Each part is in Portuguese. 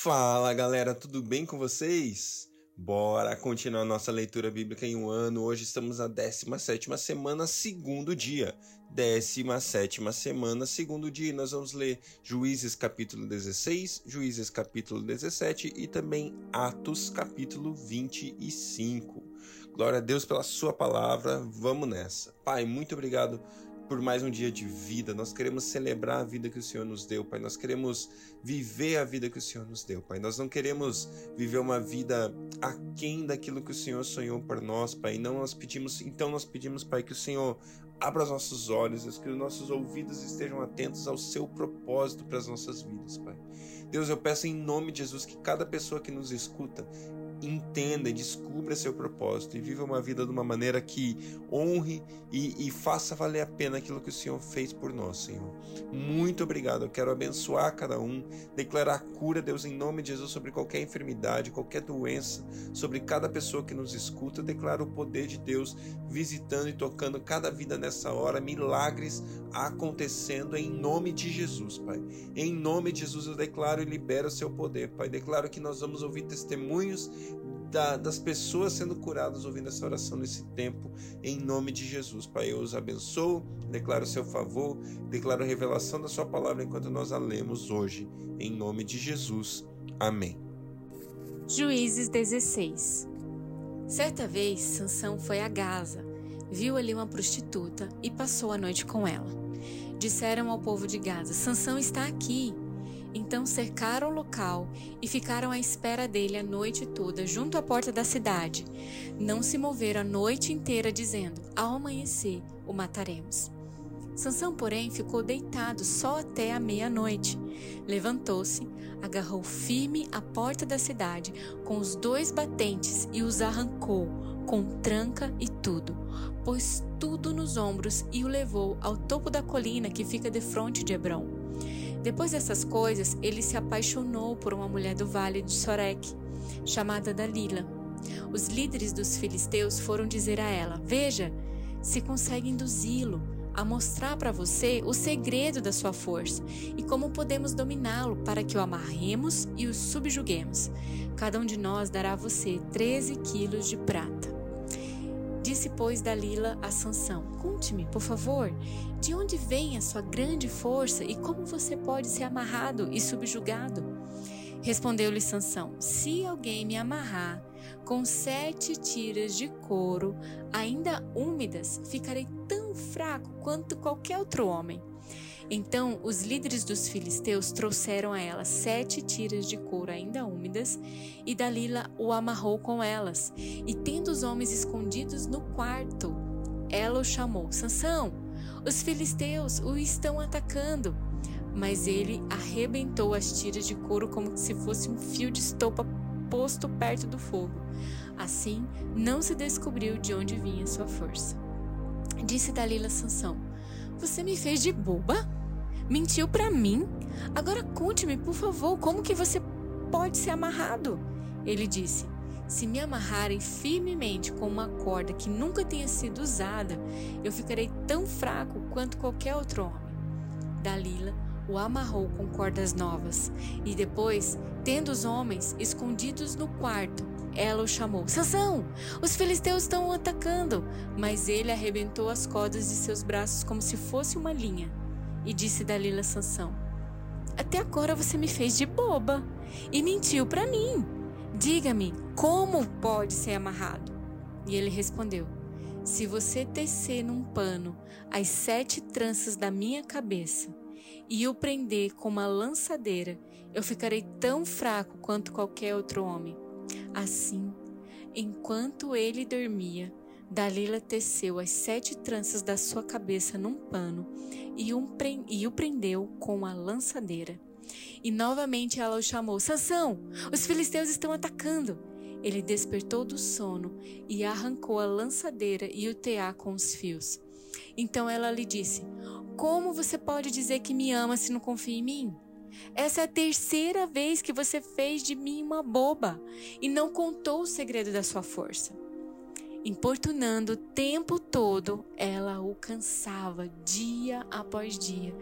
Fala galera, tudo bem com vocês? Bora continuar nossa leitura bíblica em um ano. Hoje estamos na 17 semana, segundo dia. 17 semana, segundo dia. Nós vamos ler Juízes capítulo 16, Juízes capítulo 17 e também Atos capítulo 25. Glória a Deus pela Sua palavra. Vamos nessa. Pai, muito obrigado por mais um dia de vida. Nós queremos celebrar a vida que o Senhor nos deu, Pai. Nós queremos viver a vida que o Senhor nos deu, Pai. Nós não queremos viver uma vida aquém daquilo que o Senhor sonhou para nós, Pai. Não nós pedimos, então nós pedimos, Pai, que o Senhor abra os nossos olhos, que os nossos ouvidos estejam atentos ao seu propósito para as nossas vidas, Pai. Deus, eu peço em nome de Jesus que cada pessoa que nos escuta entenda e descubra seu propósito e viva uma vida de uma maneira que honre e, e, faça valer a pena aquilo que o Senhor fez por nós, Senhor. Muito obrigado. Eu quero abençoar cada um, declarar cura, Deus, em nome de Jesus, sobre qualquer enfermidade, qualquer doença, sobre cada pessoa que nos escuta. Eu declaro o poder de Deus visitando e tocando cada vida nessa hora, milagres acontecendo em nome de Jesus, Pai. Em nome de Jesus eu declaro e libero o seu poder, Pai. Declaro que nós vamos ouvir testemunhos da, das pessoas sendo curadas ouvindo essa oração nesse tempo, em nome de Jesus. Pai, eu os abençoo, declaro o seu favor, declaro a revelação da sua palavra enquanto nós a lemos hoje, em nome de Jesus. Amém. Juízes 16 Certa vez, Sansão foi a Gaza, viu ali uma prostituta e passou a noite com ela. Disseram ao povo de Gaza: Sansão está aqui. Então cercaram o local e ficaram à espera dele a noite toda, junto à porta da cidade. Não se moveram a noite inteira, dizendo: Ao amanhecer o mataremos. Sansão, porém, ficou deitado só até a meia-noite. Levantou-se, agarrou firme a porta da cidade com os dois batentes e os arrancou, com tranca e tudo. Pôs tudo nos ombros e o levou ao topo da colina que fica defronte de Hebron. Depois dessas coisas, ele se apaixonou por uma mulher do vale de Sorek, chamada Dalila. Os líderes dos filisteus foram dizer a ela: Veja, se consegue induzi-lo a mostrar para você o segredo da sua força e como podemos dominá-lo para que o amarremos e o subjuguemos. Cada um de nós dará a você 13 quilos de prata. Disse, pois, Dalila a Sansão: Conte-me, por favor, de onde vem a sua grande força e como você pode ser amarrado e subjugado? Respondeu-lhe Sansão: Se alguém me amarrar com sete tiras de couro, ainda úmidas, ficarei tão fraco quanto qualquer outro homem. Então os líderes dos filisteus trouxeram a ela sete tiras de couro ainda úmidas, e Dalila o amarrou com elas. E tendo os homens escondidos no quarto, ela o chamou: Sansão, os filisteus o estão atacando. Mas ele arrebentou as tiras de couro como se fosse um fio de estopa posto perto do fogo. Assim, não se descobriu de onde vinha sua força. Disse Dalila a Sansão: Você me fez de boba? Mentiu para mim? Agora conte-me, por favor, como que você pode ser amarrado? Ele disse: Se me amarrarem firmemente com uma corda que nunca tenha sido usada, eu ficarei tão fraco quanto qualquer outro homem. Dalila o amarrou com cordas novas e depois, tendo os homens escondidos no quarto, ela o chamou: Sansão, os filisteus estão atacando. Mas ele arrebentou as cordas de seus braços como se fosse uma linha e disse Dalila Sansão: Até agora você me fez de boba e mentiu para mim. Diga-me, como pode ser amarrado? E ele respondeu: Se você tecer num pano as sete tranças da minha cabeça e o prender com uma lançadeira, eu ficarei tão fraco quanto qualquer outro homem. Assim, enquanto ele dormia, Dalila teceu as sete tranças da sua cabeça num pano e, um e o prendeu com a lançadeira. E novamente ela o chamou: Sansão, os filisteus estão atacando. Ele despertou do sono e arrancou a lançadeira e o tear com os fios. Então ela lhe disse: Como você pode dizer que me ama se não confia em mim? Essa é a terceira vez que você fez de mim uma boba e não contou o segredo da sua força. Importunando o tempo todo, ela o cansava dia após dia,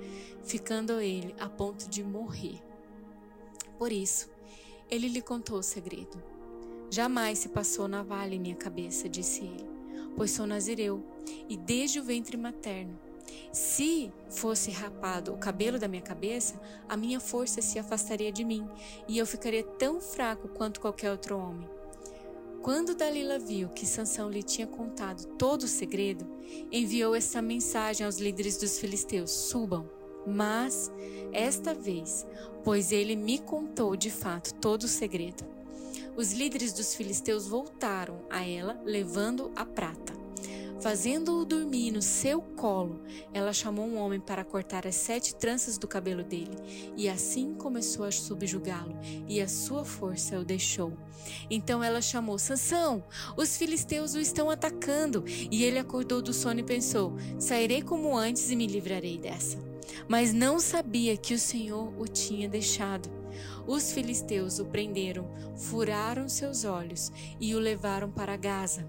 ficando ele a ponto de morrer. Por isso, Ele lhe contou o segredo. Jamais se passou navalha em minha cabeça, disse ele, pois sou nazireu e desde o ventre materno. Se fosse rapado o cabelo da minha cabeça, a minha força se afastaria de mim e eu ficaria tão fraco quanto qualquer outro homem. Quando Dalila viu que Sansão lhe tinha contado todo o segredo, enviou esta mensagem aos líderes dos filisteus: Subam. Mas, esta vez, pois ele me contou de fato todo o segredo. Os líderes dos filisteus voltaram a ela, levando a prata. Fazendo-o dormir no seu colo, ela chamou um homem para cortar as sete tranças do cabelo dele, e assim começou a subjugá-lo, e a sua força o deixou. Então ela chamou: Sansão, os filisteus o estão atacando. E ele acordou do sono e pensou: Sairei como antes e me livrarei dessa. Mas não sabia que o Senhor o tinha deixado. Os filisteus o prenderam, furaram seus olhos e o levaram para Gaza.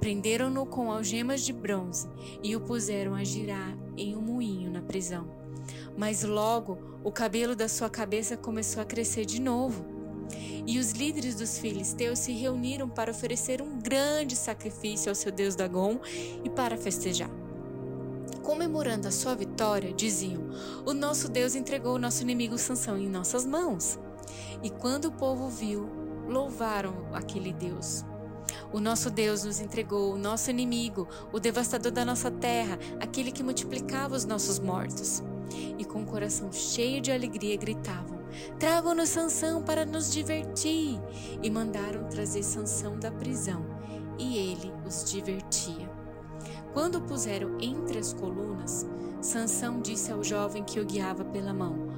Prenderam-no com algemas de bronze e o puseram a girar em um moinho na prisão. Mas logo o cabelo da sua cabeça começou a crescer de novo. E os líderes dos filisteus se reuniram para oferecer um grande sacrifício ao seu deus Dagon e para festejar. Comemorando a sua vitória, diziam: O nosso Deus entregou o nosso inimigo Sansão em nossas mãos. E quando o povo viu, louvaram aquele Deus. O nosso Deus nos entregou o nosso inimigo, o devastador da nossa terra, aquele que multiplicava os nossos mortos. E com o coração cheio de alegria gritavam: Tragam-nos Sansão para nos divertir! E mandaram trazer Sansão da prisão, e ele os divertia. Quando o puseram entre as colunas, Sansão disse ao jovem que o guiava pela mão: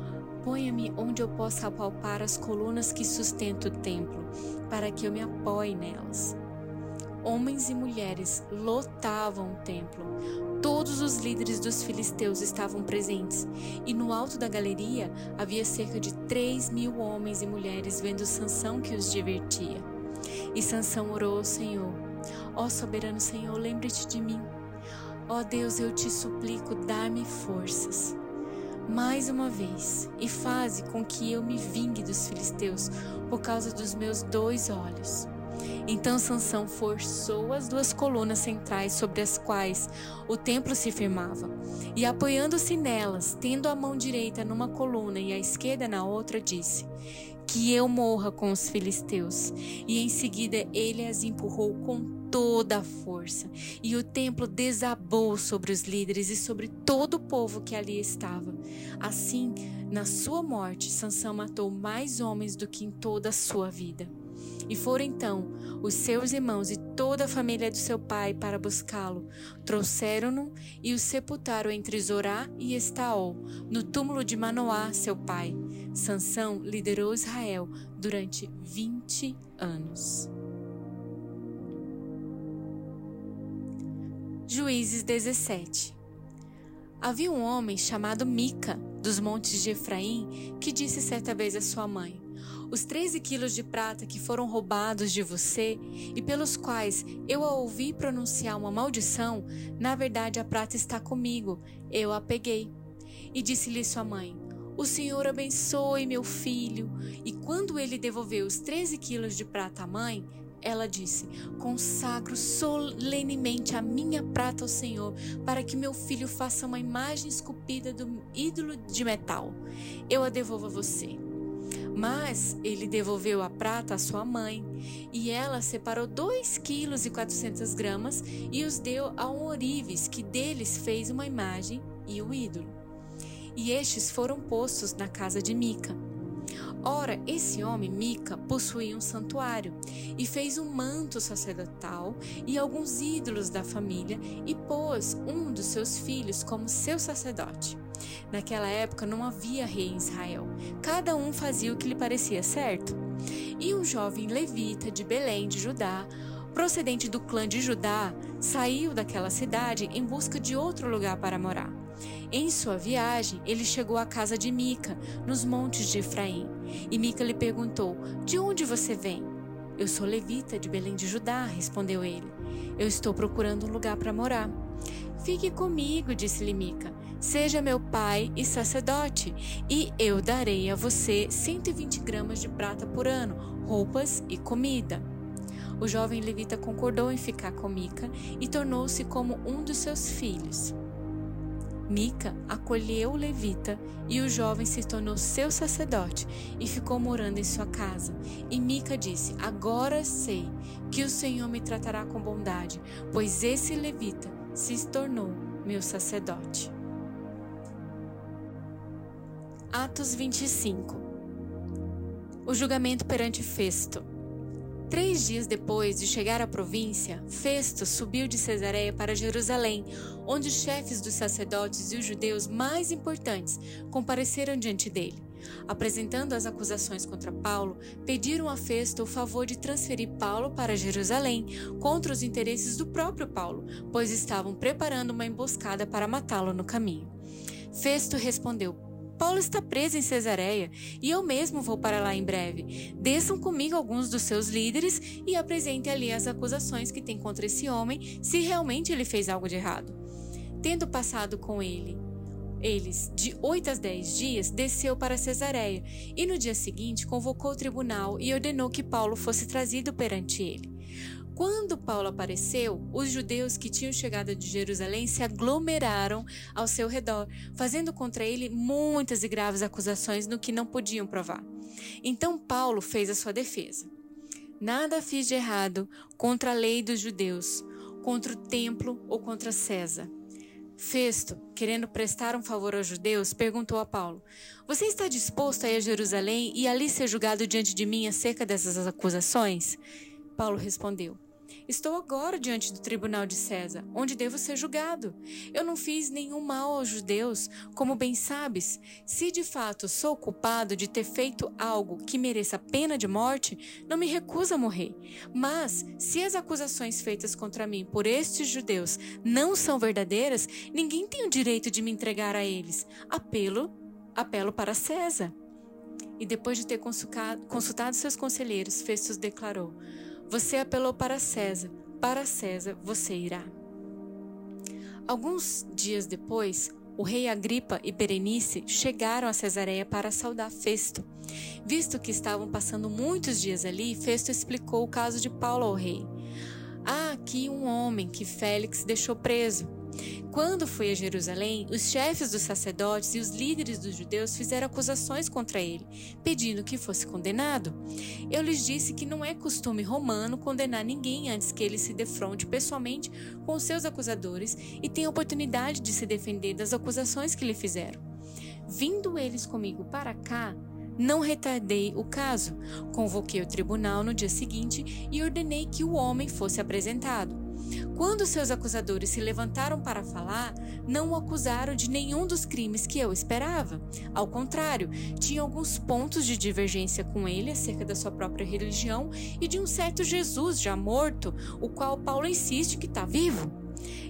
Ponha-me onde eu possa apalpar as colunas que sustentam o templo, para que eu me apoie nelas. Homens e mulheres lotavam o templo. Todos os líderes dos filisteus estavam presentes, e no alto da galeria havia cerca de três mil homens e mulheres vendo Sansão que os divertia. E Sansão orou ao Senhor: Ó soberano Senhor, lembre-te de mim. Ó Deus, eu te suplico, dá-me forças. Mais uma vez, e faze com que eu me vingue dos filisteus por causa dos meus dois olhos. Então Sansão forçou as duas colunas centrais sobre as quais o templo se firmava, e apoiando-se nelas, tendo a mão direita numa coluna e a esquerda na outra, disse: Que eu morra com os filisteus. E em seguida ele as empurrou com toda a força, e o templo desabou sobre os líderes e sobre todo o povo que ali estava. Assim, na sua morte, Sansão matou mais homens do que em toda a sua vida. E foram então os seus irmãos e toda a família do seu pai para buscá-lo. Trouxeram-no e o sepultaram entre Zorá e Estaol, no túmulo de Manoá, seu pai. Sansão liderou Israel durante 20 anos. Juízes 17 Havia um homem chamado Mica, dos montes de Efraim, que disse certa vez à sua mãe: os 13 quilos de prata que foram roubados de você e pelos quais eu a ouvi pronunciar uma maldição, na verdade a prata está comigo, eu a peguei. E disse-lhe sua mãe: O Senhor abençoe meu filho. E quando ele devolveu os 13 quilos de prata à mãe, ela disse: Consagro solenemente a minha prata ao Senhor, para que meu filho faça uma imagem esculpida do ídolo de metal. Eu a devolvo a você. Mas ele devolveu a prata à sua mãe, e ela separou dois quilos e quatrocentas gramas e os deu a um orives, que deles fez uma imagem e o ídolo. E estes foram postos na casa de Mica. Ora, esse homem, Mica, possuía um santuário e fez um manto sacerdotal e alguns ídolos da família e pôs um dos seus filhos como seu sacerdote. Naquela época não havia rei em Israel. Cada um fazia o que lhe parecia certo. E um jovem levita de Belém de Judá, procedente do clã de Judá, saiu daquela cidade em busca de outro lugar para morar. Em sua viagem, ele chegou à casa de Mica, nos montes de Efraim. E Mica lhe perguntou: De onde você vem? Eu sou levita de Belém de Judá, respondeu ele. Eu estou procurando um lugar para morar. Fique comigo, disse-lhe Mica. Seja meu pai e sacerdote, e eu darei a você 120 gramas de prata por ano, roupas e comida. O jovem levita concordou em ficar com Mica e tornou-se como um dos seus filhos. Mica acolheu o levita e o jovem se tornou seu sacerdote e ficou morando em sua casa. E Mica disse: Agora sei que o Senhor me tratará com bondade, pois esse levita se tornou meu sacerdote. Atos 25 O julgamento perante Festo. Três dias depois de chegar à província, Festo subiu de Cesareia para Jerusalém, onde os chefes dos sacerdotes e os judeus mais importantes compareceram diante dele. Apresentando as acusações contra Paulo, pediram a Festo o favor de transferir Paulo para Jerusalém contra os interesses do próprio Paulo, pois estavam preparando uma emboscada para matá-lo no caminho. Festo respondeu: Paulo está preso em Cesareia e eu mesmo vou para lá em breve. Desçam comigo alguns dos seus líderes e apresentem ali as acusações que tem contra esse homem, se realmente ele fez algo de errado. Tendo passado com ele eles, de oito a dez dias, desceu para Cesareia e no dia seguinte convocou o tribunal e ordenou que Paulo fosse trazido perante ele. Quando Paulo apareceu, os judeus que tinham chegado de Jerusalém se aglomeraram ao seu redor, fazendo contra ele muitas e graves acusações no que não podiam provar. Então Paulo fez a sua defesa. Nada fiz de errado contra a lei dos judeus, contra o templo ou contra César. Festo, querendo prestar um favor aos judeus, perguntou a Paulo: Você está disposto a ir a Jerusalém e ali ser julgado diante de mim acerca dessas acusações? Paulo respondeu: Estou agora diante do tribunal de César, onde devo ser julgado. Eu não fiz nenhum mal aos judeus, como bem sabes. Se de fato sou culpado de ter feito algo que mereça pena de morte, não me recuso a morrer. Mas, se as acusações feitas contra mim por estes judeus não são verdadeiras, ninguém tem o direito de me entregar a eles. Apelo, apelo para César. E depois de ter consultado, seus conselheiros, Festus declarou: você apelou para César, para César você irá. Alguns dias depois, o rei Agripa e Berenice chegaram a Cesareia para saudar Festo. Visto que estavam passando muitos dias ali, Festo explicou o caso de Paulo ao rei. Há aqui um homem que Félix deixou preso quando foi a Jerusalém, os chefes dos sacerdotes e os líderes dos judeus fizeram acusações contra ele, pedindo que fosse condenado. Eu lhes disse que não é costume romano condenar ninguém antes que ele se defronte pessoalmente com seus acusadores e tenha oportunidade de se defender das acusações que lhe fizeram. Vindo eles comigo para cá, não retardei o caso. Convoquei o tribunal no dia seguinte e ordenei que o homem fosse apresentado. Quando seus acusadores se levantaram para falar, não o acusaram de nenhum dos crimes que eu esperava. Ao contrário, tinha alguns pontos de divergência com ele acerca da sua própria religião e de um certo Jesus já morto, o qual Paulo insiste que está vivo.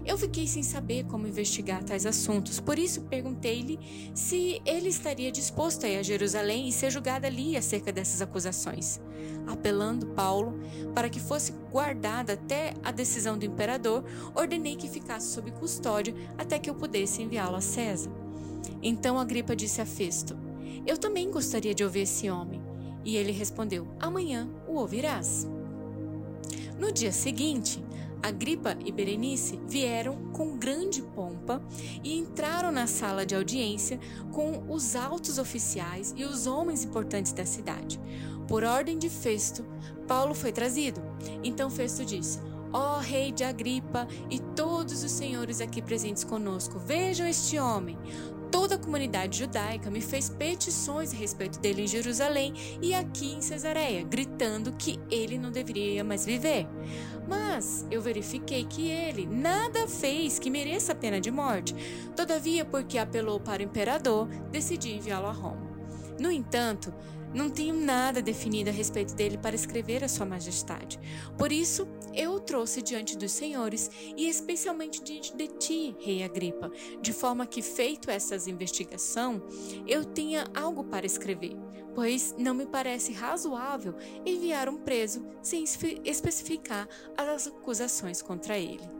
Eu fiquei sem saber como investigar tais assuntos, por isso perguntei-lhe se ele estaria disposto a ir a Jerusalém e ser julgado ali acerca dessas acusações. Apelando Paulo para que fosse guardado até a decisão do imperador, ordenei que ficasse sob custódia até que eu pudesse enviá-lo a César. Então Agripa disse a Festo: Eu também gostaria de ouvir esse homem. E ele respondeu: Amanhã o ouvirás. No dia seguinte, Agripa e Berenice vieram com grande pompa e entraram na sala de audiência com os altos oficiais e os homens importantes da cidade. Por ordem de Festo, Paulo foi trazido. Então Festo disse: Ó oh, rei de Agripa e todos os senhores aqui presentes conosco, vejam este homem. Toda a comunidade judaica me fez petições a respeito dele em Jerusalém e aqui em Cesareia, gritando que ele não deveria mais viver. Mas eu verifiquei que ele nada fez que mereça a pena de morte. Todavia, porque apelou para o imperador, decidi enviá-lo a Roma. No entanto, não tenho nada definido a respeito dele para escrever a Sua Majestade. Por isso, eu o trouxe diante dos senhores e especialmente diante de ti, Rei Agripa, de forma que, feito essa investigação, eu tenha algo para escrever, pois não me parece razoável enviar um preso sem especificar as acusações contra ele.